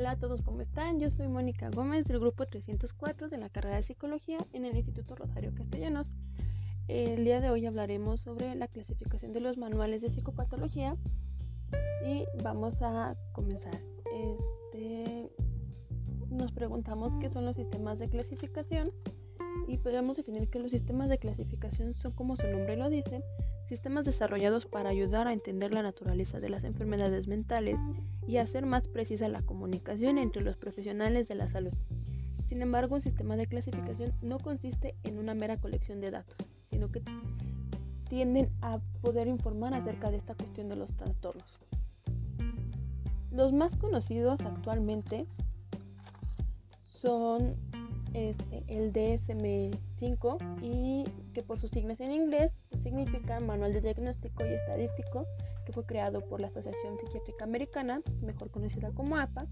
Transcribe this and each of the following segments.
Hola a todos, ¿cómo están? Yo soy Mónica Gómez del grupo 304 de la carrera de Psicología en el Instituto Rosario Castellanos. El día de hoy hablaremos sobre la clasificación de los manuales de psicopatología y vamos a comenzar. Este, nos preguntamos qué son los sistemas de clasificación y podemos definir que los sistemas de clasificación son como su nombre lo dice, sistemas desarrollados para ayudar a entender la naturaleza de las enfermedades mentales y hacer más precisa la comunicación entre los profesionales de la salud. Sin embargo, un sistema de clasificación no consiste en una mera colección de datos, sino que tienden a poder informar acerca de esta cuestión de los trastornos. Los más conocidos actualmente son este, el DSM-5 y que por sus siglas en inglés significa Manual de Diagnóstico y Estadístico, que fue creado por la Asociación Psiquiátrica Americana, mejor conocida como APA,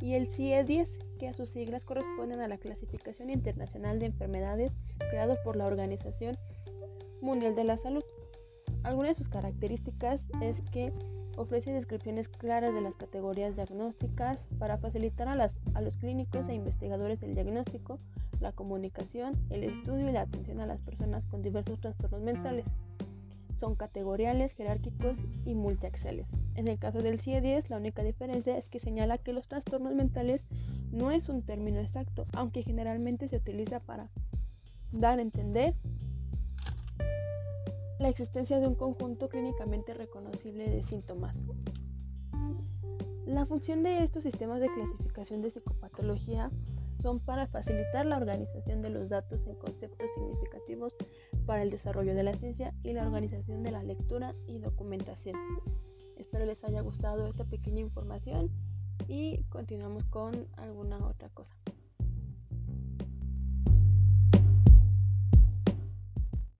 y el CIE-10, que a sus siglas corresponden a la Clasificación Internacional de Enfermedades creado por la Organización Mundial de la Salud. Algunas de sus características es que ofrece descripciones claras de las categorías diagnósticas para facilitar a, las, a los clínicos e investigadores el diagnóstico, la comunicación, el estudio y la atención a las personas con diversos trastornos mentales. Son categoriales, jerárquicos y multiaxiales. En el caso del CIE-10, la única diferencia es que señala que los trastornos mentales no es un término exacto, aunque generalmente se utiliza para dar a entender la existencia de un conjunto clínicamente reconocible de síntomas. La función de estos sistemas de clasificación de psicopatología son para facilitar la organización de los datos en conceptos significativos para el desarrollo de la ciencia y la organización de la lectura y documentación. Espero les haya gustado esta pequeña información y continuamos con alguna otra cosa.